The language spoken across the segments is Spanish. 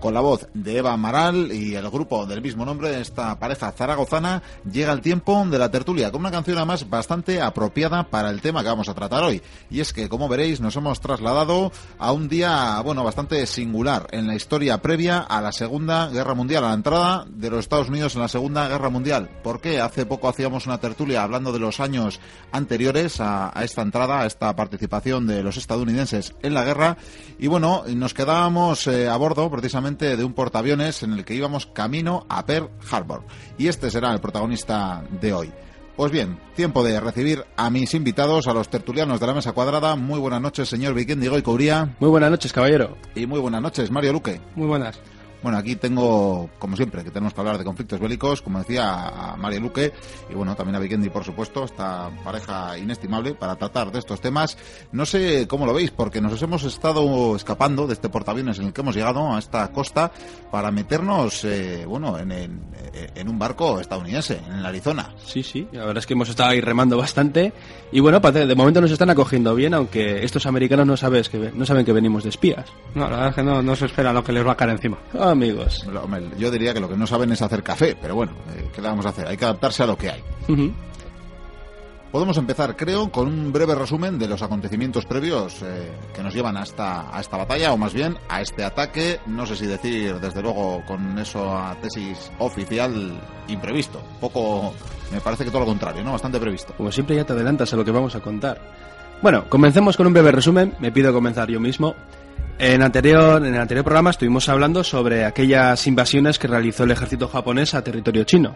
con la voz de Eva Amaral y el grupo del mismo nombre, esta pareja zaragozana, llega el tiempo de la tertulia con una canción además bastante apropiada para el tema que vamos a tratar hoy. Y es que, como veréis, nos hemos trasladado a un día, bueno, bastante singular en la historia previa a la Segunda Guerra Mundial, a la entrada de los Estados Unidos en la Segunda Guerra Mundial. ¿Por qué? Hace poco hacíamos una tertulia hablando de los años anteriores a, esta entrada, a esta participación de los estadounidenses en la guerra. Y bueno, nos quedábamos eh, a bordo precisamente de un portaaviones en el que íbamos camino a Pearl Harbor. Y este será el protagonista de hoy. Pues bien, tiempo de recibir a mis invitados, a los tertulianos de la mesa cuadrada. Muy buenas noches, señor Vikendigo y Cauría. Muy buenas noches, caballero. Y muy buenas noches, Mario Luque. Muy buenas. Bueno, aquí tengo, como siempre, que tenemos que hablar de conflictos bélicos, como decía a María Luque, y bueno, también a Vikendi, por supuesto, esta pareja inestimable para tratar de estos temas. No sé cómo lo veis, porque nos hemos estado escapando de este portaaviones en el que hemos llegado a esta costa para meternos, eh, bueno, en, en, un barco estadounidense, en el Arizona. Sí, sí, la verdad es que hemos estado ahí remando bastante, y bueno, de momento nos están acogiendo bien, aunque estos americanos no, sabes que, no saben que venimos de espías. No, la verdad es que no, no se espera lo que les va a caer encima. Ah, amigos. Yo diría que lo que no saben es hacer café, pero bueno, eh, ¿qué le vamos a hacer? Hay que adaptarse a lo que hay. Podemos empezar, creo, con un breve resumen de los acontecimientos previos eh, que nos llevan a esta, a esta batalla, o más bien a este ataque. No sé si decir, desde luego, con eso a tesis oficial imprevisto. Poco, me parece que todo lo contrario, ¿no? Bastante previsto. Como siempre ya te adelantas a lo que vamos a contar. Bueno, comencemos con un breve resumen. Me pido comenzar yo mismo. En, anterior, en el anterior programa estuvimos hablando sobre aquellas invasiones que realizó el ejército japonés a territorio chino.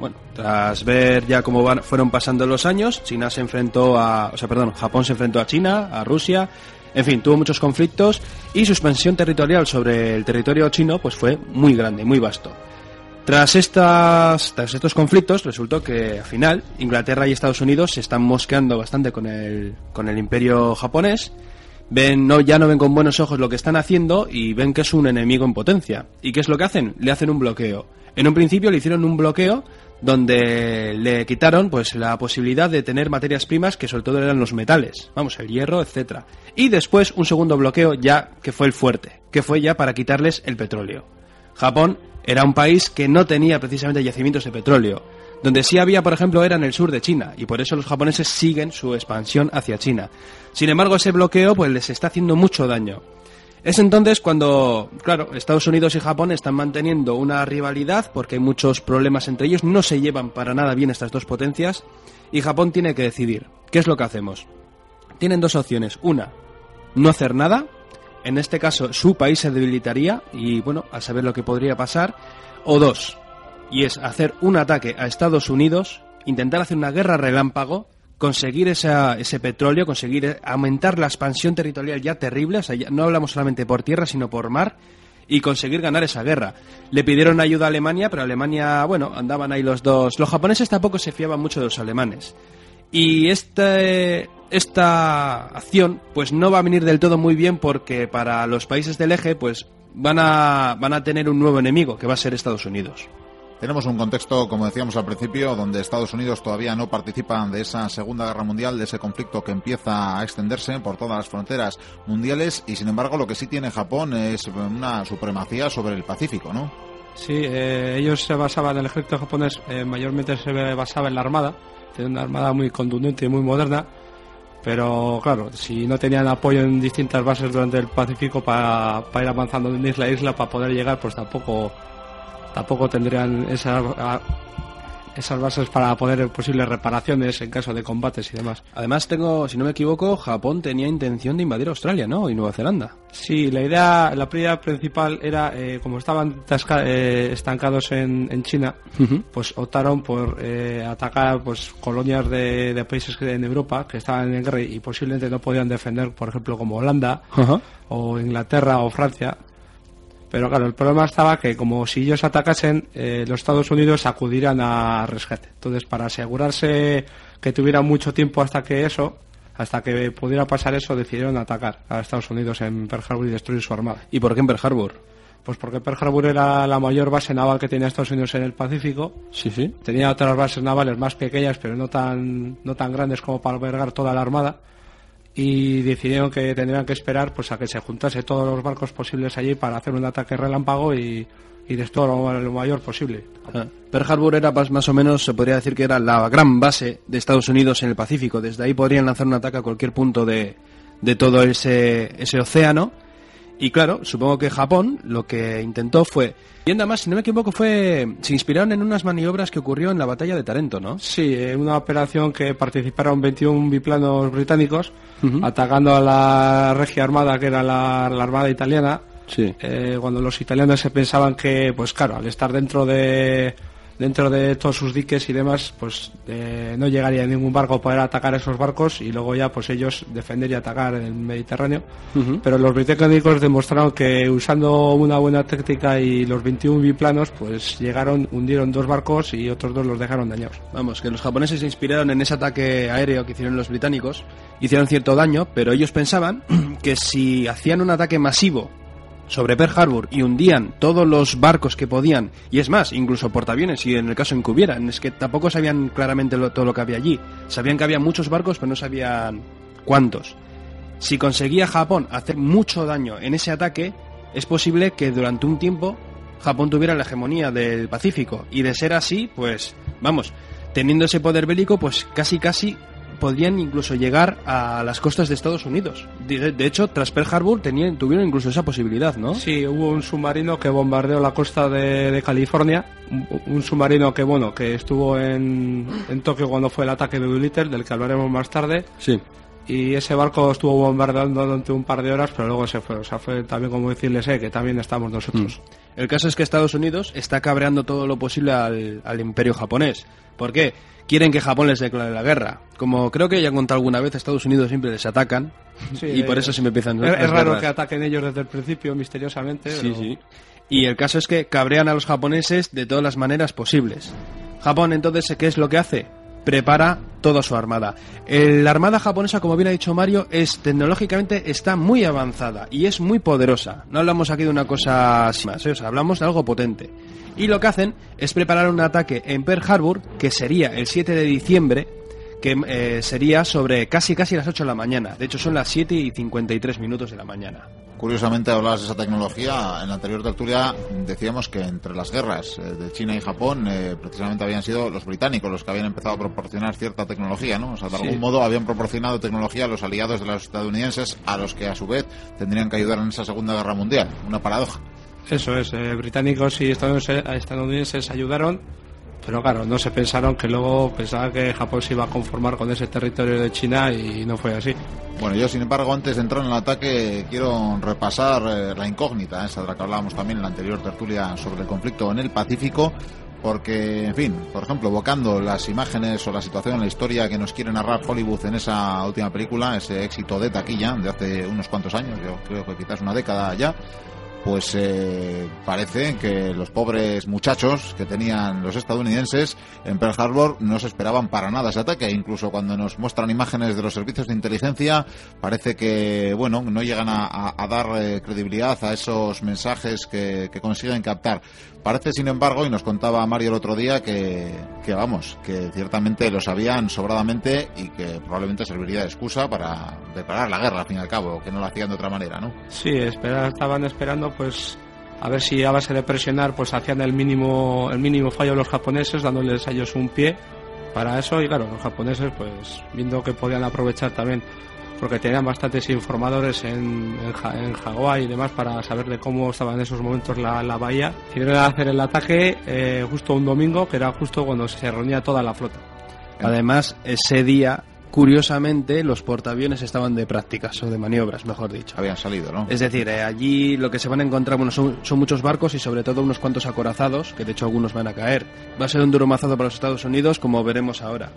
Bueno, tras ver ya cómo fueron pasando los años, China se enfrentó a, o sea, perdón, Japón se enfrentó a China, a Rusia, en fin, tuvo muchos conflictos y su expansión territorial sobre el territorio chino pues fue muy grande, muy vasto. Tras, estas, tras estos conflictos resultó que al final Inglaterra y Estados Unidos se están mosqueando bastante con el, con el imperio japonés ven no ya no ven con buenos ojos lo que están haciendo y ven que es un enemigo en potencia. ¿Y qué es lo que hacen? Le hacen un bloqueo. En un principio le hicieron un bloqueo donde le quitaron pues la posibilidad de tener materias primas que sobre todo eran los metales, vamos, el hierro, etcétera. Y después un segundo bloqueo ya que fue el fuerte, que fue ya para quitarles el petróleo. Japón era un país que no tenía precisamente yacimientos de petróleo. Donde sí había, por ejemplo, era en el sur de China, y por eso los japoneses siguen su expansión hacia China. Sin embargo, ese bloqueo pues les está haciendo mucho daño. Es entonces cuando, claro, Estados Unidos y Japón están manteniendo una rivalidad porque hay muchos problemas entre ellos, no se llevan para nada bien estas dos potencias y Japón tiene que decidir, ¿qué es lo que hacemos? Tienen dos opciones, una, no hacer nada, en este caso su país se debilitaría y bueno, a saber lo que podría pasar, o dos, y es hacer un ataque a Estados Unidos, intentar hacer una guerra relámpago, conseguir ese petróleo, conseguir aumentar la expansión territorial ya terrible, sea, no hablamos solamente por tierra, sino por mar, y conseguir ganar esa guerra. Le pidieron ayuda a Alemania, pero Alemania, bueno, andaban ahí los dos. Los japoneses tampoco se fiaban mucho de los alemanes. Y este, esta acción, pues no va a venir del todo muy bien porque para los países del eje, pues van a, van a tener un nuevo enemigo, que va a ser Estados Unidos. Tenemos un contexto, como decíamos al principio, donde Estados Unidos todavía no participan de esa Segunda Guerra Mundial, de ese conflicto que empieza a extenderse por todas las fronteras mundiales y, sin embargo, lo que sí tiene Japón es una supremacía sobre el Pacífico, ¿no? Sí, eh, ellos se basaban, el ejército japonés eh, mayormente se basaba en la armada, tiene una armada muy contundente y muy moderna, pero claro, si no tenían apoyo en distintas bases durante el Pacífico para, para ir avanzando de isla a isla para poder llegar, pues tampoco tampoco tendrían esa esas bases para poder posibles reparaciones en caso de combates y demás. Además, tengo, si no me equivoco, Japón tenía intención de invadir Australia, ¿no? Y Nueva Zelanda. Sí, la idea, la idea principal era, eh, como estaban eh, estancados en, China, pues optaron por eh, atacar pues colonias de, países en Europa que estaban en guerra y posiblemente no podían defender, por ejemplo, como Holanda o Inglaterra o Francia pero claro, el problema estaba que como si ellos atacasen, eh, los Estados Unidos acudirían a rescate. Entonces, para asegurarse que tuviera mucho tiempo hasta que eso, hasta que pudiera pasar eso, decidieron atacar a Estados Unidos en Pearl Harbor y destruir su armada. ¿Y por qué en Pearl Harbor? Pues porque Pearl Harbor era la mayor base naval que tenía Estados Unidos en el Pacífico. Sí, sí. Tenía otras bases navales más pequeñas, pero no tan, no tan grandes como para albergar toda la armada y decidieron que tendrían que esperar pues a que se juntase todos los barcos posibles allí para hacer un ataque relámpago y, y destruir lo, lo mayor posible. Ah. Pearl Harbor era más, o menos, se podría decir que era la gran base de Estados Unidos en el Pacífico. Desde ahí podrían lanzar un ataque a cualquier punto de, de todo ese, ese océano. Y claro, supongo que Japón lo que intentó fue, y además, si no me equivoco, fue se inspiraron en unas maniobras que ocurrió en la batalla de Tarento, ¿no? Sí, en una operación que participaron 21 biplanos británicos atacando a la Regia Armada, que era la, la Armada italiana. Sí. Eh, cuando los italianos se pensaban que, pues claro, al estar dentro de dentro de todos sus diques y demás, pues eh, no llegaría ningún barco a poder atacar esos barcos y luego ya pues ellos defender y atacar en el Mediterráneo. Pero los británicos demostraron que usando una buena táctica y los 21 biplanos, pues llegaron, hundieron dos barcos y otros dos los dejaron dañados. Vamos, que los japoneses se inspiraron en ese ataque aéreo que hicieron los británicos, hicieron cierto daño, pero ellos pensaban que si hacían un ataque masivo sobre Pearl Harbor y hundían todos los barcos que podían, y es más, incluso portaaviones, y en el caso en que hubieran, es que tampoco sabían claramente todo lo que había allí. Sabían que había muchos barcos, pero no sabían cuántos. Si conseguía Japón hacer mucho daño en ese ataque, es posible que durante un tiempo Japón tuviera la hegemonía del Pacífico. Y de ser así, pues, vamos, teniendo ese poder bélico, pues casi casi podrían incluso llegar a las costas de Estados Unidos. De, de hecho, tras Pearl Harbor tenían, tuvieron incluso esa posibilidad, ¿no? Sí, hubo un submarino que bombardeó la costa de, de California, un, un submarino que bueno, que estuvo en, en Tokio cuando fue el ataque de Doolittle, del que hablaremos más tarde, Sí. Y ese barco estuvo bombardeando durante un par de horas, pero luego se fue, o sea, fue también como decirles, eh, que también estamos nosotros. El caso es que Estados Unidos está cabreando todo lo posible al, al imperio japonés. ¿Por qué? Quieren que Japón les declare la guerra. Como creo que ya he contado alguna vez, Estados Unidos siempre les atacan. Sí, y por eh, eso se me empiezan Es, es raro guerras. que ataquen ellos desde el principio, misteriosamente. Sí, pero- sí. Y el caso es que cabrean a los japoneses de todas las maneras posibles. Japón entonces, ¿qué es lo que hace? Prepara toda su armada. El- La armada japonesa, como bien ha dicho Mario, es tecnológicamente está muy avanzada y es muy poderosa. No hablamos aquí de una cosa más, ¿eh? o sea, hablamos de algo potente. Y lo que hacen es preparar un ataque en Pearl Harbor, que sería el 7 de diciembre, que eh, sería sobre casi casi las 8 de la mañana. De hecho, son las 7 y 53 minutos de la mañana. Curiosamente hablabas de esa tecnología. En la anterior tertulia decíamos que entre las guerras eh, de China y Japón eh, precisamente habían sido los británicos los que habían empezado a proporcionar cierta tecnología, ¿no? O sea, de Sí. algún modo habían proporcionado tecnología a los aliados de los estadounidenses a los que a su vez tendrían que ayudar en esa Segunda Guerra Mundial. Una paradoja. Eso es, eh, británicos y estadounidenses, estadounidenses ayudaron, pero claro, no se pensaron que luego pensaban que Japón se iba a conformar con ese territorio de China y no fue así. Bueno, yo sin embargo, antes de entrar en el ataque, quiero repasar eh, la incógnita, esa de la que hablábamos también en la anterior tertulia sobre el conflicto en el Pacífico, porque, en fin, por ejemplo, evocando las imágenes o la situación, la historia que nos quiere narrar Hollywood en esa última película, ese éxito de taquilla de hace unos cuantos años, yo creo que quizás una década ya, pues eh, parece que los pobres muchachos que tenían los estadounidenses en Pearl Harbor no se esperaban para nada ese ataque. Incluso cuando nos muestran imágenes de los servicios de inteligencia, parece que bueno no llegan a, dar eh, credibilidad a esos mensajes que, que consiguen captar. Parece, sin embargo, y nos contaba Mario el otro día, que, que vamos, que ciertamente lo sabían sobradamente y que probablemente serviría de excusa para declarar la guerra, al fin y al cabo, que no lo hacían de otra manera, ¿no? Sí, espera- estaban esperando pues a ver si a base de presionar pues hacían el mínimo el mínimo fallo los japoneses dándoles a ellos un pie para eso. Y claro los japoneses pues viendo que podían aprovechar también porque tenían bastantes informadores en, en, en Hawái y demás para saber de cómo estaba en esos momentos la, la bahía decidieron hacer el ataque eh, justo un domingo que era justo cuando se reunía toda la flota. Además, ese día, curiosamente, los portaaviones estaban de prácticas o de maniobras, mejor dicho. Habían salido, ¿no? Es decir, eh, allí lo que se van a encontrar, bueno, son, son muchos barcos y sobre todo unos cuantos acorazados, que de hecho algunos van a caer. Va a ser un duro mazazo para los Estados Unidos, como veremos ahora.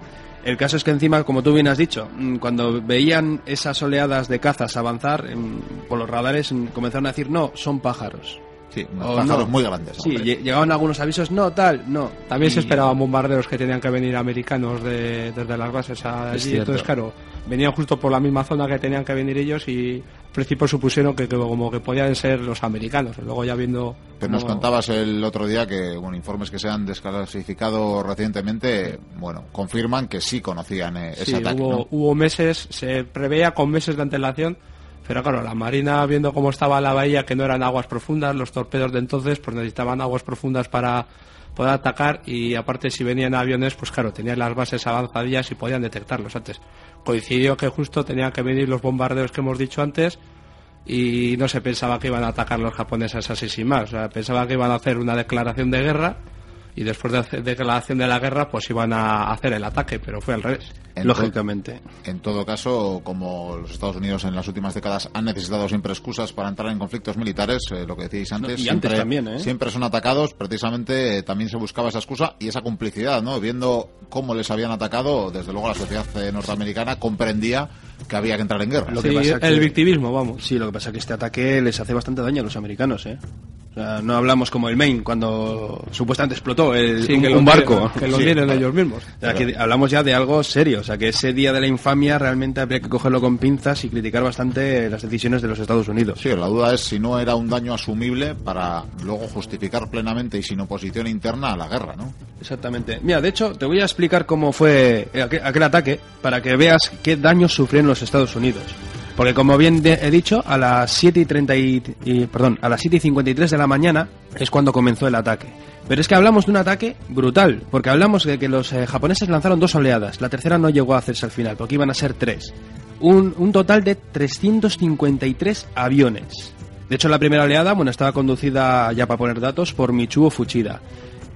El caso es que encima, como tú bien has dicho, mm, cuando veían esas oleadas de cazas avanzar mm, por los radares, mm, comenzaron a decir, no, son pájaros. Sí, unos pájaros muy grandes. Sí, hombre. llegaban algunos avisos, no, tal, no. También se Y- esperaban bombarderos que tenían que venir americanos de- desde las bases a Es allí. Entonces, claro, venían justo por la misma zona que tenían que venir ellos y al principio supusieron que, que como que podían ser los americanos. Luego ya viendo... Pero nos cómo- contabas el otro día que, bueno, informes que se han desclasificado recientemente, bueno, confirman que sí conocían eh, ese Sí, ataque, hubo, ¿no? hubo meses, se preveía con meses de antelación, pero claro, la Marina viendo cómo estaba la bahía, que no eran aguas profundas, los torpedos de entonces pues necesitaban aguas profundas para poder atacar y aparte si venían aviones, pues claro, tenían las bases avanzadillas y podían detectarlos antes. Coincidió que justo tenían que venir los bombardeos que hemos dicho antes y no se pensaba que iban a atacar los japoneses así sin más, o sea, pensaba que iban a hacer una declaración de guerra y después de hacer declaración de la guerra pues iban a hacer el ataque, pero fue al revés. En Lógicamente. En todo caso, como los Estados Unidos en las últimas décadas han necesitado siempre excusas para entrar en conflictos militares, eh, lo que decíais antes, y siempre, antes también, ¿eh? siempre son atacados, precisamente eh, también se buscaba esa excusa y esa complicidad, ¿no? Viendo cómo les habían atacado, desde luego la sociedad eh, norteamericana comprendía que había que entrar en guerra. Lo que Sí, pasa que- el victimismo, vamos. Sí, lo que pasa es que este ataque les hace bastante daño a los americanos, ¿eh? O sea, no hablamos como el Maine, cuando supuestamente explotó el, Sí, un, que un lo barco. Que lo Sí, tienen claro. ellos mismos. O sea, que hablamos ya de algo serio, sea, que ese día de la infamia realmente habría que cogerlo con pinzas y criticar bastante las decisiones de los Estados Unidos. Sí, la duda es si no era un daño asumible para luego justificar plenamente y sin oposición interna a la guerra, ¿no? Exactamente. Mira, de hecho, te voy a explicar cómo fue aquel, aquel ataque para que veas qué daños sufrieron los Estados Unidos. Porque como bien he dicho, a las 7 y 30 y, perdón, a las 7 y 53 de la mañana es cuando comenzó el ataque. Pero es que hablamos de un ataque brutal, porque hablamos de que los eh, japoneses lanzaron dos oleadas, la tercera no llegó a hacerse al final, porque iban a ser tres. Un, un total de 353 aviones. De hecho, la primera oleada, bueno, estaba conducida, ya para poner datos, por Michuo Fuchida.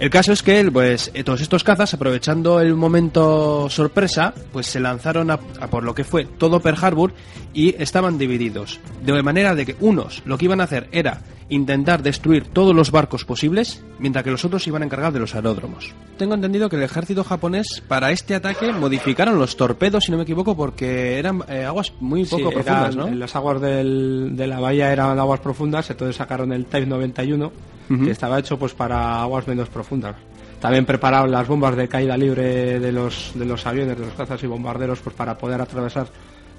El caso es que pues, eh, todos estos cazas, aprovechando el momento sorpresa, pues se lanzaron a, por lo que fue todo Pearl Harbor y estaban divididos. De manera de que unos lo que iban a hacer era intentar destruir todos los barcos posibles, mientras que los otros iban a encargar de los aeródromos. Tengo entendido que el ejército japonés para este ataque modificaron los torpedos, si no me equivoco, porque eran eh, aguas muy Sí, poco eran- profundas, ¿no? Las aguas del- de la bahía eran aguas profundas, entonces sacaron el Type 91, Ujú. que estaba hecho pues para aguas menos profundas. También prepararon las bombas de caída libre de los, de los aviones, de los cazas y bombarderos, pues para poder atravesar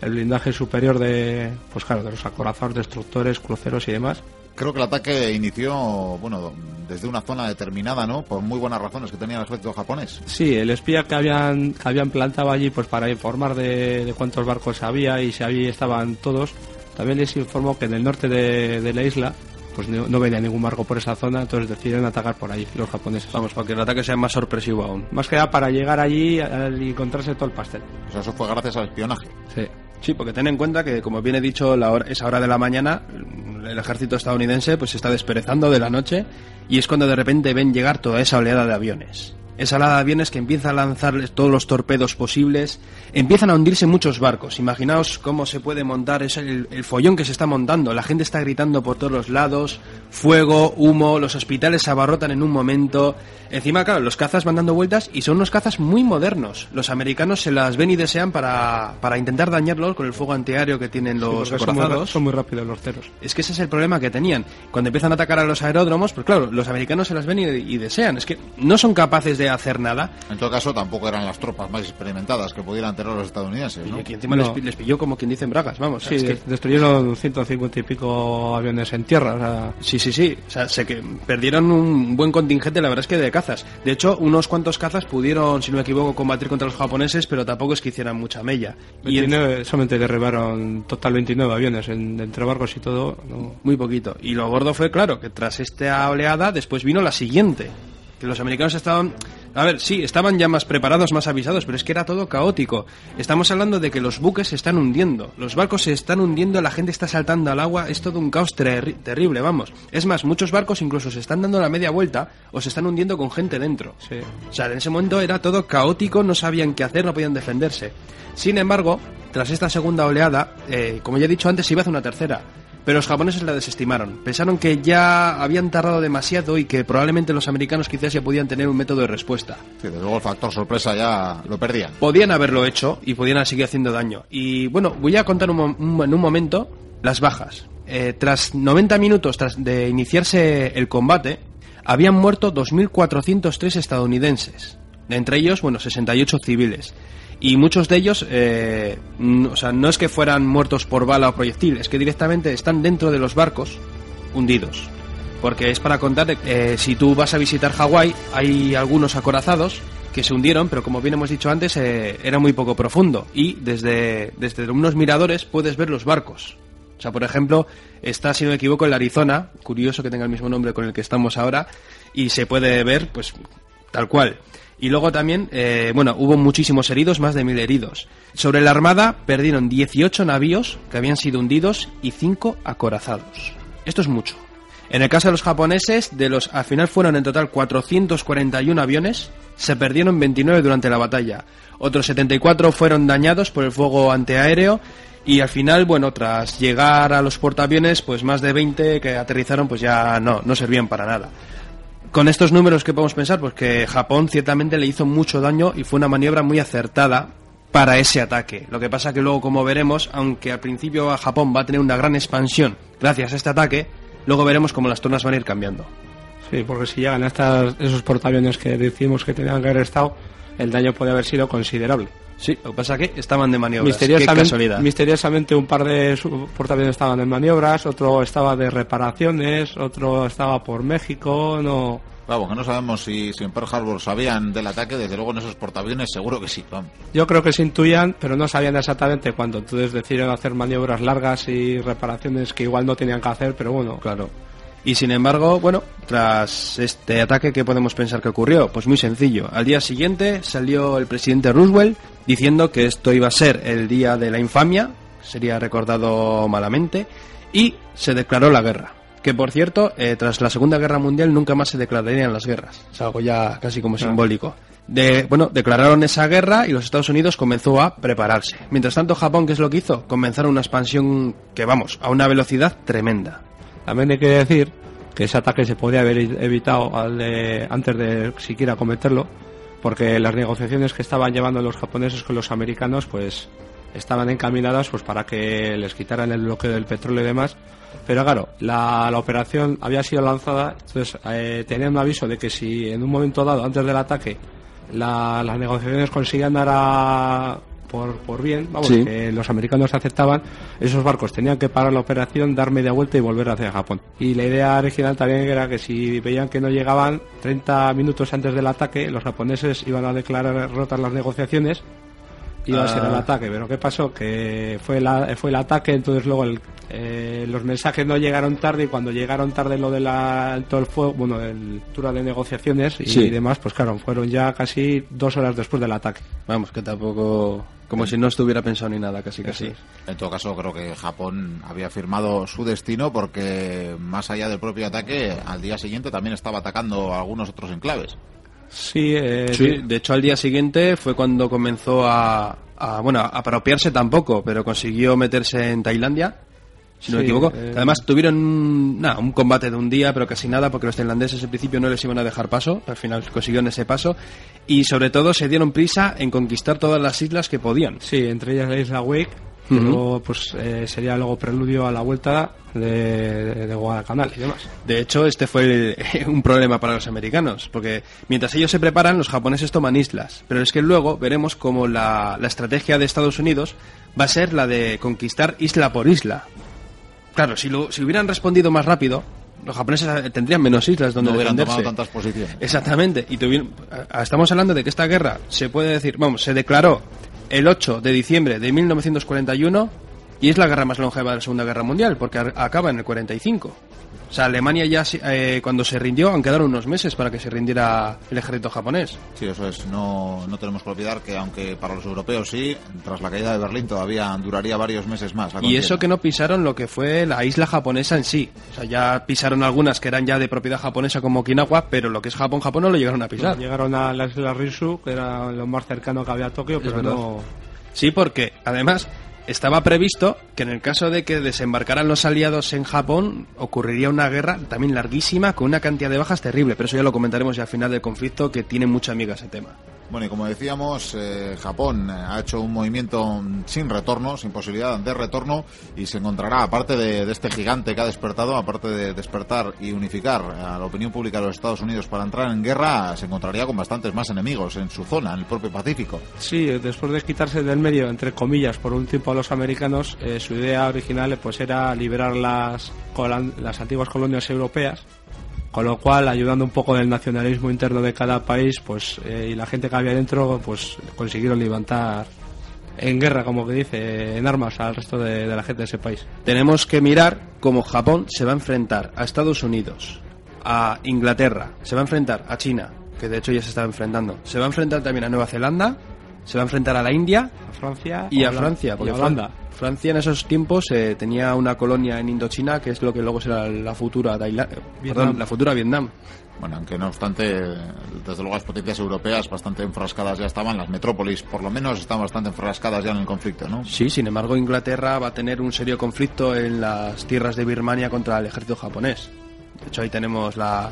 el blindaje superior de, pues claro, de los acorazados, destructores, cruceros y demás. Creo que el ataque inició, bueno, desde una zona determinada, ¿no? Por muy buenas razones que tenía el ejército japonés. Sí, el espía que habían, que habían plantado allí pues para informar de, de cuántos barcos había y si allí estaban todos, también les informó que en el norte de, de la isla pues no, no venía ningún barco por esa zona, entonces decidieron atacar por ahí los japoneses. Vamos, para que el ataque sea más sorpresivo aún. Más que nada para llegar allí y encontrarse todo el pastel. O sea, eso fue gracias al espionaje. Sí. Sí, porque ten en cuenta que, como bien he dicho, la hora, esa hora de la mañana, el ejército estadounidense pues se está desperezando de la noche y es cuando de repente ven llegar toda esa oleada de aviones. Esa oleada de aviones que empieza a lanzarles todos los torpedos posibles, empiezan a hundirse muchos barcos. Imaginaos cómo se puede montar es el, el follón que se está montando. La gente está gritando por todos los lados, fuego, humo, los hospitales se abarrotan en un momento. Encima, claro, los cazas van dando vueltas y son unos cazas muy modernos. Los americanos se las ven y desean para, para intentar dañarlos con el fuego antiaéreo que tienen los Sí, son muy, acorazados. son muy rápidos los ceros. Es que ese es el problema que tenían. Cuando empiezan a atacar a los aeródromos, pues claro, los americanos se las ven y, y desean. Es que no son capaces de hacer nada. En todo caso, tampoco eran las tropas más experimentadas que pudieran tener los estadounidenses, ¿no? Y que encima No. les, les pilló como quien dice en bragas, vamos. Sí, es que- des- destruyeron 150 y pico aviones en tierra. O sea, Sí, sí, sí. O sea, sé que perdieron un buen contingente, la verdad es que de cazas. De hecho, unos cuantos cazas pudieron, si no me equivoco, combatir contra los japoneses, pero tampoco es que hicieran mucha mella. Y en- 29, solamente derribaron total 29 aviones en- entre barcos y todo. no. Muy poquito. Y lo gordo fue, claro, que tras esta oleada, después vino la siguiente. Que los americanos estaban... A ver, sí, estaban ya más preparados, más avisados, pero es que era todo caótico. Estamos hablando de que los buques se están hundiendo, los barcos se están hundiendo, la gente está saltando al agua, es todo un caos terri- terrible, vamos. Es más, muchos barcos incluso se están dando la media vuelta o se están hundiendo con gente dentro. Sí. O sea, en ese momento era todo caótico, no sabían qué hacer, no podían defenderse. Sin embargo, tras esta segunda oleada, eh, como ya he dicho antes, se iba a hacer una tercera. Pero los japoneses la desestimaron. Pensaron que ya habían tardado demasiado y que probablemente los americanos quizás ya podían tener un método de respuesta. Sí, desde luego el factor sorpresa ya lo perdían. Podían haberlo hecho y podían seguir haciendo daño. Y bueno, voy a contar un en un momento las bajas. eh, tras 90 minutos tras de iniciarse el combate, habían muerto 2.403 estadounidenses, entre ellos, bueno, 68 civiles. Y muchos de ellos, eh, o sea, no es que fueran muertos por bala o proyectil, es que directamente están dentro de los barcos hundidos. Porque es para contar, eh, si tú vas a visitar Hawái, hay algunos acorazados que se hundieron, pero como bien hemos dicho antes, eh, era muy poco profundo. Y desde, desde unos miradores puedes ver los barcos. O sea, por ejemplo, está, si no me equivoco, en la Arizona, curioso que tenga el mismo nombre con el que estamos ahora, y se puede ver, pues, tal cual. Y luego también, eh, bueno, hubo muchísimos heridos, más de mil heridos. Sobre la Armada perdieron 18 navíos que habían sido hundidos y 5 acorazados. Esto es mucho. En el caso de los japoneses, de los al final fueron en total 441 aviones, se perdieron 29 durante la batalla. Otros 74 fueron dañados por el fuego antiaéreo y al final, bueno, tras llegar a los portaaviones, pues más de 20 que aterrizaron, pues ya no, no servían para nada. Con estos números, ¿qué podemos pensar? Pues que Japón ciertamente le hizo mucho daño y fue una maniobra muy acertada para ese ataque. Lo que pasa que luego, como veremos, aunque al principio Japón va a tener una gran expansión gracias a este ataque, luego veremos cómo las tornas van a ir cambiando. Sí, porque si llegan esos portaaviones que decimos que tenían que haber estado, el daño puede haber sido considerable. Sí, lo que pasa es que estaban de maniobras. Misteriosamente, misteriosamente un par de portaaviones estaban en maniobras, otro estaba de reparaciones, otro estaba por México, no... Vamos, que no sabemos si, si, en Pearl Harbor sabían del ataque, desde luego en esos portaaviones seguro que sí, vamos. Yo creo que se intuían, pero no sabían exactamente cuándo. Entonces decidieron hacer maniobras largas y reparaciones que igual no tenían que hacer, pero bueno. Claro. Y sin embargo, bueno, tras este ataque, ¿qué podemos pensar que ocurrió? Pues muy sencillo. Al día siguiente salió el presidente Roosevelt diciendo que esto iba a ser el día de la infamia, sería recordado malamente, y se declaró la guerra. Que por cierto, eh, tras la Segunda Guerra Mundial nunca más se declararían las guerras. Es algo ya casi como simbólico. De, bueno, declararon esa guerra y los Estados Unidos comenzó a prepararse. Mientras tanto, Japón, ¿qué es lo que hizo? Comenzaron una expansión que, vamos, a una velocidad tremenda. También hay que decir que ese ataque se podía haber evitado antes de siquiera cometerlo, porque las negociaciones que estaban llevando los japoneses con los americanos, pues estaban encaminadas pues para que les quitaran el bloqueo del petróleo y demás. Pero claro, la, operación había sido lanzada, entonces eh, tenían un aviso de que si en un momento dado, antes del ataque, las negociaciones conseguían dar a, por, por bien, vamos, que los americanos aceptaban, esos barcos tenían que parar la operación, dar media vuelta y volver hacia Japón. Y la idea original también era que si veían que no llegaban 30 minutos antes del ataque, los japoneses iban a declarar rotas las negociaciones iba a ser el ah. ataque, pero ¿qué pasó? Que fue, la, fue el ataque, entonces luego eh, los mensajes no llegaron tarde y cuando llegaron tarde lo del todo el fuego, bueno, el tour de negociaciones y, demás, pues claro, fueron ya casi dos horas después del ataque. Vamos, que tampoco como si no estuviera pensado ni nada, casi casi. En todo caso, creo que Japón había firmado su destino porque, más allá del propio ataque, al día siguiente también estaba atacando a algunos otros enclaves. Sí, eh, sí, de hecho al día siguiente fue cuando comenzó a, bueno, a apropiarse tampoco, pero consiguió meterse en Tailandia, si no me equivoco. Eh, Además tuvieron un combate de un día, pero casi nada, porque los tailandeses al principio no les iban a dejar paso, al final consiguieron ese paso, y sobre todo se dieron prisa en conquistar todas las islas que podían. Sí, entre ellas la isla Wake, luego pues eh, sería luego preludio a la vuelta de, de, Guadalcanal y demás. De hecho, este fue un problema para los americanos, porque mientras ellos se preparan, los japoneses toman islas. Pero es que luego veremos como la, la estrategia de Estados Unidos va a ser la de conquistar isla por isla. Claro, si, lo, si hubieran respondido más rápido, los japoneses tendrían menos islas donde no hubieran tomado tantas posiciones. Exactamente. Y estamos hablando de que esta guerra se puede decir, vamos, se declaró el 8 de diciembre de 1941 y es la guerra más longeva de la Segunda Guerra Mundial, porque acaba en el 45. O sea, Alemania ya eh, cuando se rindió, han quedado unos meses para que se rindiera el ejército japonés. Sí, eso es. No, no tenemos que olvidar que aunque para los europeos sí, tras la caída de Berlín todavía duraría varios meses más. y eso que no pisaron lo que fue la isla japonesa en sí. O sea, ya pisaron algunas que eran ya de propiedad japonesa como Okinawa, pero lo que es Japón, Japón no lo llegaron a pisar. llegaron a la isla Ryushu, que era lo más cercano que había a Tokio, pero no... Sí, porque además estaba previsto que en el caso de que desembarcaran los aliados en Japón ocurriría una guerra también larguísima con una cantidad de bajas terrible, pero eso ya lo comentaremos ya al final del conflicto que tiene mucha amiga ese tema. Bueno, y como decíamos, eh, Japón ha hecho un movimiento sin retorno, sin posibilidad de retorno, y se encontrará, aparte de, de este gigante que ha despertado, aparte de despertar y unificar a la opinión pública de los Estados Unidos para entrar en guerra, se encontraría con bastantes más enemigos en su zona, en el propio Pacífico. Sí, después de quitarse del medio, entre comillas, por un tiempo a los americanos, eh, su idea original pues era liberar las, las antiguas colonias europeas, con lo cual, ayudando un poco del nacionalismo interno de cada país, pues eh, y la gente que había dentro, pues consiguieron levantar en guerra, como que dice, en armas al resto de, de la gente de ese país. Tenemos que mirar cómo Japón se va a enfrentar a Estados Unidos, a Inglaterra, se va a enfrentar a China, que de hecho ya se está enfrentando, se va a enfrentar también a Nueva Zelanda, se va a enfrentar a la India A Francia y a Holanda- Francia, y porque a Holanda. Fran- Francia en esos tiempos eh, tenía una colonia en Indochina que es lo que luego será la futura Taila- eh, Vietnam. perdón, la futura Vietnam. Bueno, aunque no obstante, desde luego las potencias europeas bastante enfrascadas ya estaban, las metrópolis por lo menos están bastante enfrascadas ya en el conflicto, ¿no? Sí, sin embargo Inglaterra va a tener un serio conflicto en las tierras de Birmania contra el ejército japonés. De hecho ahí tenemos la,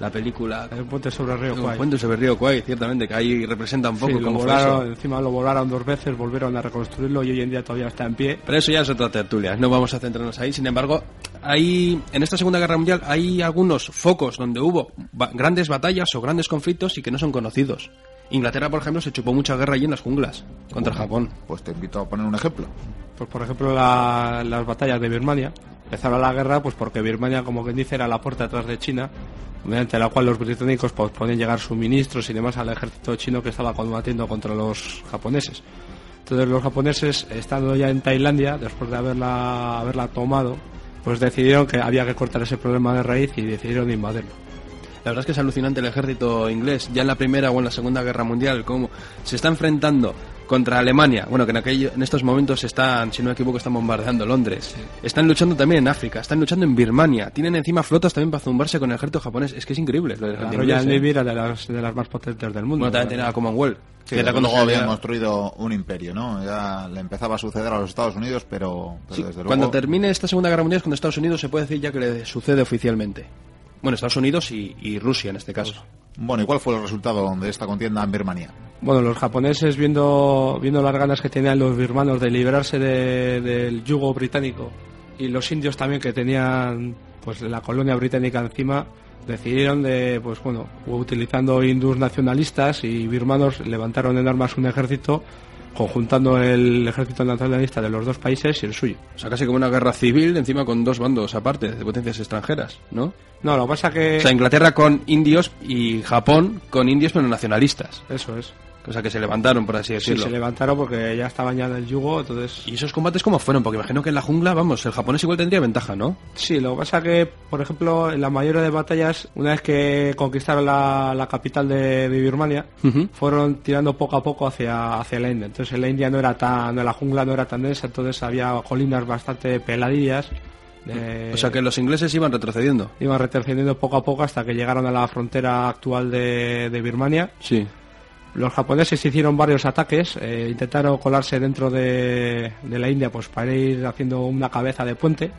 la película El puente sobre el río Kwai. puente sobre el río Kwai, ciertamente, que ahí representa un poco Sí, lo cómo fue volaron, eso. encima lo volaron dos veces, volvieron a reconstruirlo y hoy en día todavía está en pie. Pero eso ya es otra tertulia, no vamos a centrarnos ahí. Sin embargo, hay, en esta Segunda Guerra Mundial hay algunos focos donde hubo ba- grandes batallas o grandes conflictos y que no son conocidos. Inglaterra, por ejemplo, se chupó mucha guerra allí en las junglas contra Japón. Pues te invito a poner un ejemplo. Pues por ejemplo la- las batallas de Birmania. Empezaron la guerra pues porque Birmania, como quien dice, era la puerta atrás de China, mediante la cual los británicos podían llegar suministros y demás al ejército chino que estaba combatiendo contra los japoneses. Entonces los japoneses, estando ya en Tailandia, después de haberla, haberla tomado, pues decidieron que había que cortar ese problema de raíz y decidieron invadirlo. La verdad es que es alucinante el ejército inglés, ya en la Primera o en la Segunda Guerra Mundial, cómo se está enfrentando contra Alemania, bueno, que en, aquello, en estos momentos están, si no me equivoco, están bombardeando Londres. Están luchando también en África, están luchando en Birmania, tienen encima flotas también para zumbarse con el ejército japonés. Es que es increíble. Lo del La Royal era de las, de las más potentes del mundo. Bueno, también tenía la Commonwealth. Sí, que cuando luego habían había- construido un imperio, ¿no? Ya le empezaba a suceder a los Estados Unidos, pero, pero Sí, desde cuando luego... termine esta Segunda Guerra Mundial es cuando Estados Unidos se puede decir ya que le sucede oficialmente. Bueno, Estados Unidos y, y Rusia en este caso. Bueno, ¿y cuál fue el resultado de esta contienda en Birmania? Bueno, los japoneses viendo, viendo las ganas que tenían los birmanos de librarse de- del yugo británico y los indios también que tenían pues la colonia británica encima decidieron de pues bueno utilizando hindús nacionalistas y birmanos levantaron en armas un ejército conjuntando el ejército nacionalista de los dos países y el suyo. O sea, casi como una guerra civil, encima con dos bandos aparte, de potencias extranjeras, ¿no? No, lo que pasa que O sea, Inglaterra con indios y Japón con indios pero nacionalistas. eso es. O sea, que se levantaron, por así Sí, decirlo. se levantaron porque ya estaban ya en el yugo, entonces ¿Y esos combates cómo fueron? Porque imagino que en la jungla, vamos, el japonés igual tendría ventaja, ¿no? Sí, lo que pasa que, por ejemplo, en la mayoría de batallas, una vez que conquistaron la, la capital de, de Birmania, fueron tirando poco a poco hacia, hacia la India. Entonces en la India no era tan, la jungla no era tan densa, entonces había colinas bastante peladillas. de- O sea, que los ingleses iban retrocediendo. iban retrocediendo poco a poco hasta que llegaron a la frontera actual de, de Birmania. Sí. Los japoneses hicieron varios ataques, eh, intentaron colarse dentro de, de la India pues para ir haciendo una cabeza de puente.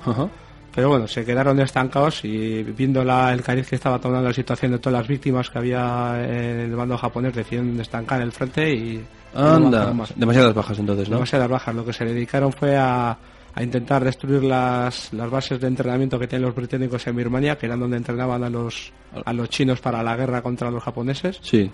Pero bueno, se quedaron estancados y viendo la, el cariz que estaba tomando la situación de todas las víctimas que había en el bando japonés, decidieron estancar el frente y Anda. Demasiadas bajas entonces, ¿no? Demasiadas bajas. Lo que se dedicaron fue a, a intentar destruir las, las bases de entrenamiento que tienen los británicos en Birmania, que eran donde entrenaban a los, a los chinos para la guerra contra los japoneses. Sí.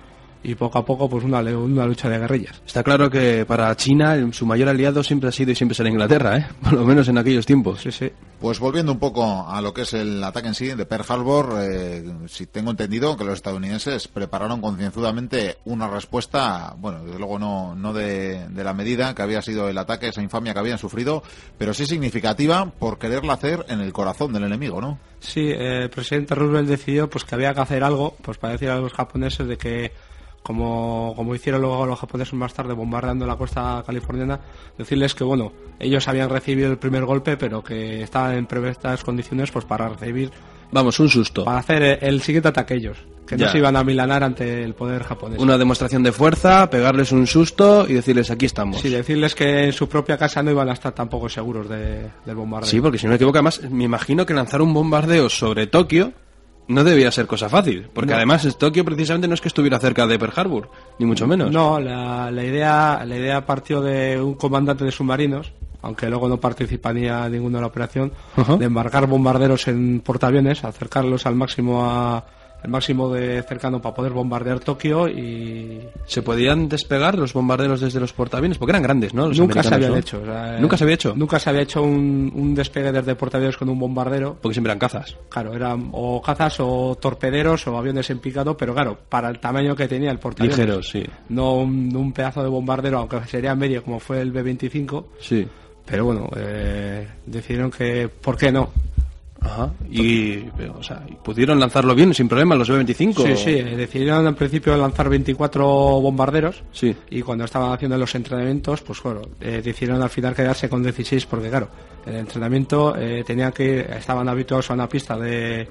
Y poco a poco, pues una, le- una lucha de guerrillas. Está claro que para China su mayor aliado siempre ha sido y siempre será Inglaterra, ¿eh? Por lo menos en aquellos tiempos. Sí, sí. Pues volviendo un poco a lo que es el ataque en sí de Pearl Harbor, eh, si tengo entendido que los estadounidenses prepararon concienzudamente una respuesta, bueno, desde luego no, no de, de la medida que había sido el ataque, esa infamia que habían sufrido, pero sí significativa por quererla hacer en el corazón del enemigo, ¿no? Sí, eh, el presidente Roosevelt decidió pues que había que hacer algo pues para decir a los japoneses de que como, como hicieron luego los japoneses más tarde bombardeando la costa californiana, decirles que bueno, ellos habían recibido el primer golpe pero que estaban en perfectas condiciones pues para recibir, Vamos, un susto. para hacer el, el siguiente ataque ellos, que Ya. no se iban a milanar ante el poder japonés. Una demostración de fuerza, pegarles un susto y decirles aquí estamos. Sí, decirles que en su propia casa no iban a estar tampoco seguros de, del bombardeo. Sí, porque si no me equivoco, además me imagino que lanzar un bombardeo sobre Tokio no debía ser cosa fácil, porque además Tokio precisamente no es que estuviera cerca de Pearl Harbor, ni mucho menos. No, la, la idea la idea partió de un comandante de submarinos, aunque luego no participaría ninguno en la operación, de embarcar bombarderos en portaaviones, acercarlos al máximo a el máximo de cercano para poder bombardear Tokio y ¿Se podían despegar los bombarderos desde los portaaviones? Porque eran grandes, ¿no? Los nunca se habían ¿no? hecho. o sea, Nunca se había hecho. Nunca se había hecho un, un despegue desde portaaviones con un bombardero. Porque siempre eran cazas. Claro, eran o cazas o torpederos o aviones en picado, pero claro, para el tamaño que tenía el portaaviones. Ligeros, sí. No un, un pedazo de bombardero, aunque sería medio como fue el B-25. Sí. Pero bueno, eh, decidieron que, ¿por qué no? Ajá. Y, pero, o sea, y pudieron lanzarlo bien, sin problema, los B-25. Sí, sí, eh, decidieron en principio lanzar 24 bombarderos. Sí. Y cuando estaban haciendo los entrenamientos, pues bueno, eh, decidieron al final quedarse con 16 porque claro, el entrenamiento eh, tenían que ir- estaban habituados a una pista de,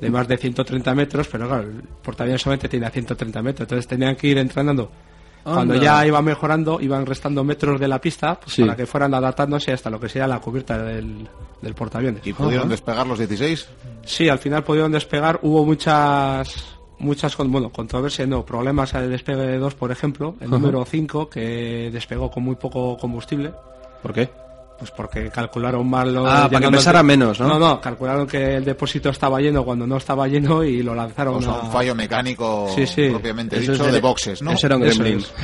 de más de 130 metros, pero claro, el portaaviones solamente tiene a 130 metros, entonces tenían que ir entrenando. Cuando ya iban mejorando, iban restando metros de la pista pues, Sí. para que fueran adaptándose hasta lo que sería la cubierta del, del portaaviones. ¿Y pudieron Ajá. despegar los 16? Sí, al final pudieron despegar. Hubo muchas, muchas, con- bueno, controversias, no, problemas al despegue de dos, por ejemplo. El número 5, que despegó con muy poco combustible. ¿Por qué? Pues porque calcularon mal lo Ah, para que pesara de- menos, ¿no? No, no, calcularon que el depósito estaba lleno cuando no estaba lleno y lo lanzaron O sea, a- un fallo mecánico Sí, sí. propiamente Eso dicho es de- de boxes, ¿no? eso era un gremlin.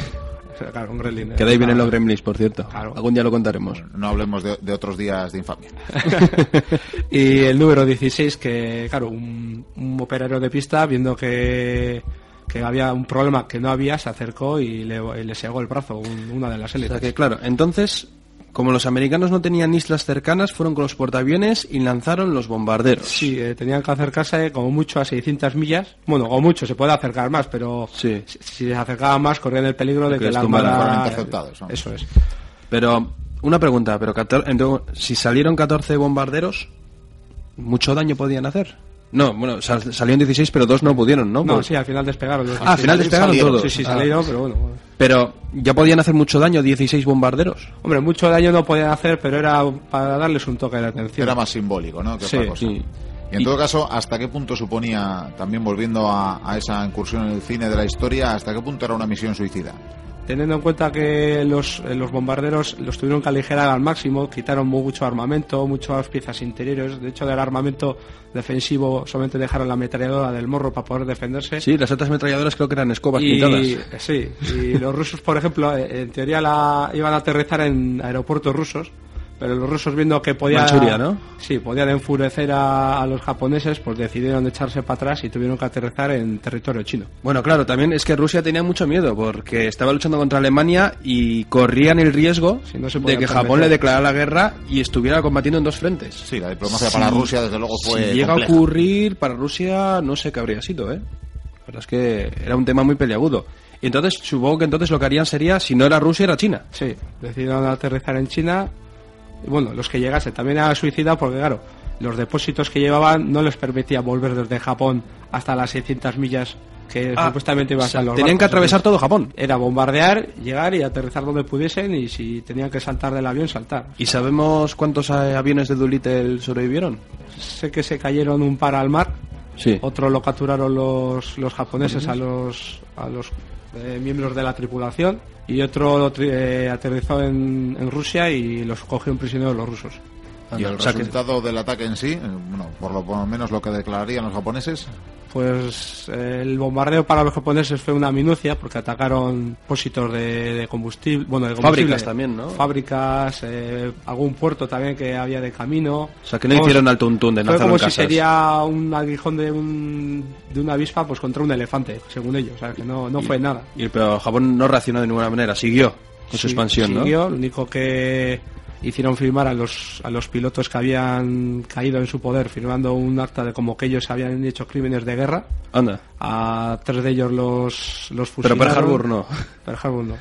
Claro, un gremlin. Que de ahí vienen los gremlins, por cierto. Claro. Algún día lo contaremos. No hablemos de, de otros días de infamia. y el número 16, que claro, un, un operario de pista, viendo que, que había un problema que no había, se acercó y le, y le segó el brazo, un- una de las O sea élites. que, claro, entonces, como los americanos no tenían islas cercanas, fueron con los portaaviones y lanzaron los bombarderos. Sí, eh, tenían que acercarse como mucho a 600 millas. Bueno, o mucho, se puede acercar más, pero Sí. si, si se acercaban más corrían el peligro de que que la armada... fueran interceptados. Eso es. Pero, una pregunta, pero entonces, si salieron 14 bombarderos, ¿mucho daño podían hacer? No, bueno, sal- salieron 16, pero dos no pudieron, ¿no? No, Pues- sí, al final despegaron. los Ah, al final 16. despegaron salieron. todos. Sí, sí, Ah. salieron, pero bueno. Pero, ¿ya podían hacer mucho daño 16 bombarderos? Hombre, mucho daño no podían hacer, pero era para darles un toque de atención. Era más simbólico, ¿no? Que Sí, otra cosa. sí. Y en todo caso, ¿hasta qué punto suponía, también volviendo a, a esa incursión en el cine de la historia, hasta qué punto era una misión suicida? Teniendo en cuenta que los, eh, los bombarderos los tuvieron que aligerar al máximo, quitaron mucho armamento, muchas piezas interiores. De hecho, del armamento defensivo solamente dejaron la ametralladora del morro para poder defenderse. Sí, las otras ametralladoras creo que eran escobas y, pintadas. sí, y los rusos, por ejemplo, eh, en teoría la, iban a aterrizar en aeropuertos rusos, pero los rusos viendo que podían, Manchuria, ¿no? sí, podían enfurecer a, a los japoneses, pues decidieron echarse para atrás y tuvieron que aterrizar en territorio chino. Bueno, claro, también es que Rusia tenía mucho miedo porque estaba luchando contra Alemania y corrían el riesgo Sí, no se de que Japón le declarara la guerra y estuviera combatiendo en dos frentes. Sí, la diplomacia Sí. para Rusia, desde luego, fue. si llega compleja. a ocurrir para Rusia, no sé qué habría sido, ¿eh? La verdad es que era un tema muy peliagudo. Y entonces, supongo que entonces lo que harían sería, si no era Rusia, era China. Sí, decidieron aterrizar en China. Bueno, los que llegasen también era suicida porque, claro, los depósitos que llevaban no les permitía volver desde Japón hasta las 600 millas que Ah, supuestamente iban o sea, a ser los tenían que atravesar Entonces, todo Japón. Era bombardear, llegar y aterrizar donde pudiesen y si tenían que saltar del avión, saltar. ¿Y sabemos cuántos eh, aviones de Doolittle sobrevivieron? Sé que se cayeron un par al mar, Sí. otro lo capturaron los, los japoneses a los, a los eh, miembros de la tripulación y otro lo eh, aterrizó en, en Rusia y los cogieron prisioneros los rusos. Y el O sea que- resultado del ataque en sí, eh, bueno, por lo por lo menos lo que declararían los japoneses, Pues el bombardeo para los japoneses fue una minucia porque atacaron pósitos de, de combustible, bueno, de combustible, Fábricas también, ¿no? Fábricas, eh, algún puerto también que había de camino. O sea, que no Como hicieron al tuntún de Fue como si casas. sería un aguijón de, un, de una avispa pues contra un elefante, según ellos. O sea, que no, no fue nada. Y, pero Japón no reaccionó de ninguna manera, siguió con su expansión, ¿no? siguió, Lo único que hicieron firmar a los, a los pilotos que habían caído en su poder, firmando un acta de como que ellos habían hecho crímenes de guerra. Anda. A tres de ellos los, los Pero fusilaron. Pearl Harbor no. Pearl Harbor no.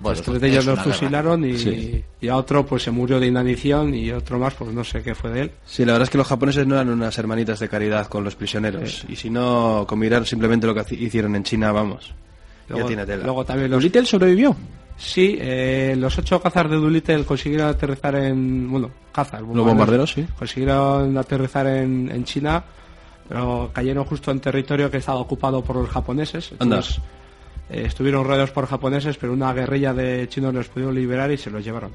bueno, Los tres de ellos los fusilaron y, Sí. y a otro pues se murió de inanición y otro más pues no sé qué fue de él. Sí, la verdad es que los japoneses no eran unas hermanitas de caridad con los prisioneros. Y si no, con mirar simplemente lo que hicieron en China, vamos. Luego, ya tiene tela. luego también los... Doolittle sobrevivió. Sí, eh, los ocho cazas de Doolittle consiguieron aterrizar en... Bueno, cazas. Los bombarderos, sí. Consiguieron aterrizar en, en China pero cayeron justo en territorio que estaba ocupado por los japoneses. Entonces, eh, estuvieron rodeados por japoneses, pero una guerrilla de chinos los pudieron liberar y se los llevaron.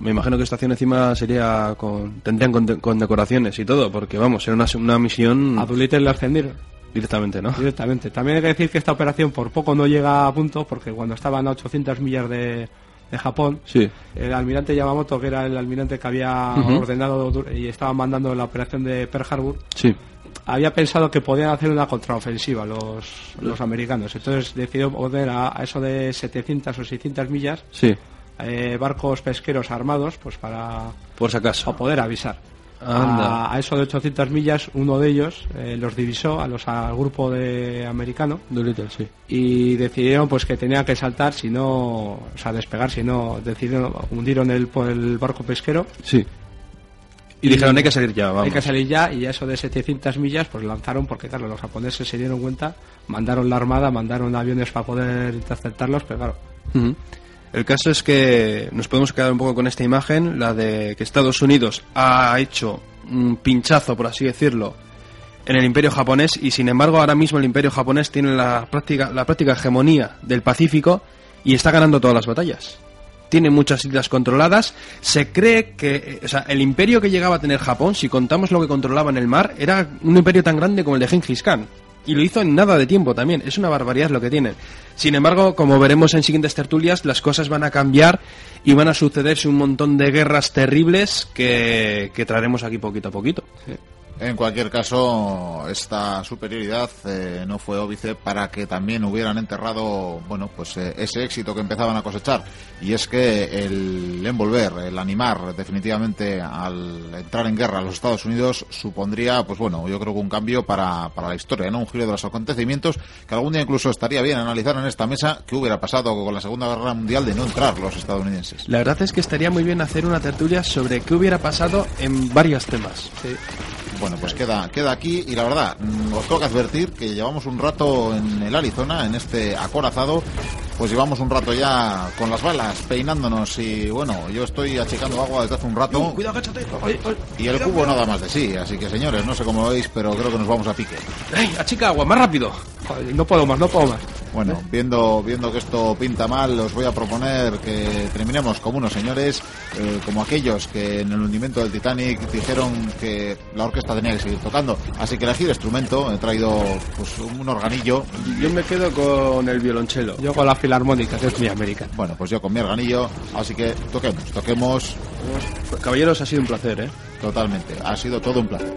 Me imagino que esta acción encima sería con, tendrían con, con decoraciones y todo, porque vamos, era una, una misión A Doolittle le ascendieron directamente, ¿no? directamente. También hay que decir que esta operación por poco no llega a punto, porque cuando estaban a 800 millas de, de Japón, Sí. el almirante Yamamoto, que era el almirante que había ordenado y estaba mandando la operación de Pearl Harbor, Sí. había pensado que podían hacer una contraofensiva los, los americanos. Entonces decidió poner a, a eso de 700 o 600 millas Sí. eh, barcos pesqueros armados pues para, Por si acaso. para poder avisar. Anda. A, a eso de 800 millas, uno de ellos eh, los divisó a los, al grupo de americano Doolittle, sí. y decidieron pues que tenía que saltar si no, o sea, despegar, si no, decidieron, hundieron el, por el barco pesquero Sí. Y, dijeron, hay que salir ya, vamos. hay que salir ya y eso de 700 millas pues lanzaron porque claro, los japoneses se dieron cuenta, mandaron la armada, mandaron aviones para poder interceptarlos, pero claro. El caso es que nos podemos quedar un poco con esta imagen, la de que Estados Unidos ha hecho un pinchazo, por así decirlo, en el imperio japonés y sin embargo ahora mismo el imperio japonés tiene la práctica, la práctica hegemonía del Pacífico y está ganando todas las batallas. Tiene muchas islas controladas. Se cree que, o sea, el imperio que llegaba a tener Japón, si contamos lo que controlaba en el mar, era un imperio tan grande como el de Genghis Khan. Y lo hizo en nada de tiempo también. Es una barbaridad lo que tienen. Sin embargo, como veremos en siguientes tertulias, las cosas van a cambiar y van a sucederse un montón de guerras terribles que, que traeremos aquí poquito a poquito. En cualquier caso, esta superioridad eh, no fue óbice para que también hubieran enterrado, bueno, pues eh, ese éxito que empezaban a cosechar. Y es que el envolver, el animar definitivamente al entrar en guerra a los Estados Unidos supondría, pues bueno, yo creo que un cambio para, para la historia, ¿no? Un giro de los acontecimientos que algún día incluso estaría bien analizar en esta mesa qué hubiera pasado con la Segunda Guerra Mundial de no entrar los estadounidenses. La verdad es que estaría muy bien hacer una tertulia sobre qué hubiera pasado en varios temas. Bueno, pues queda, queda aquí y la verdad, mm, os tengo que advertir que llevamos un rato en el Arizona, en este acorazado, pues llevamos un rato ya con las balas, peinándonos y bueno, yo estoy achicando agua desde hace un rato Cuidado, agáchate. y el cubo nada más de sí, así que señores, no sé cómo lo veis, pero creo que nos vamos a pique. ¡Ey, achica agua, más rápido! joder, no puedo más, no puedo más. Bueno, viendo, viendo que esto pinta mal, os voy a proponer que terminemos como unos señores, eh, como aquellos que en el hundimiento del Titanic dijeron que la orquesta tenía que seguir tocando. Así que elegí el instrumento, he traído pues un organillo. Yo me quedo con el violonchelo. Yo con la filarmónica, que es mi América. Bueno, pues yo con mi organillo, así que toquemos, toquemos Caballeros, ha sido un placer, ¿eh? totalmente. Ha sido todo un placer.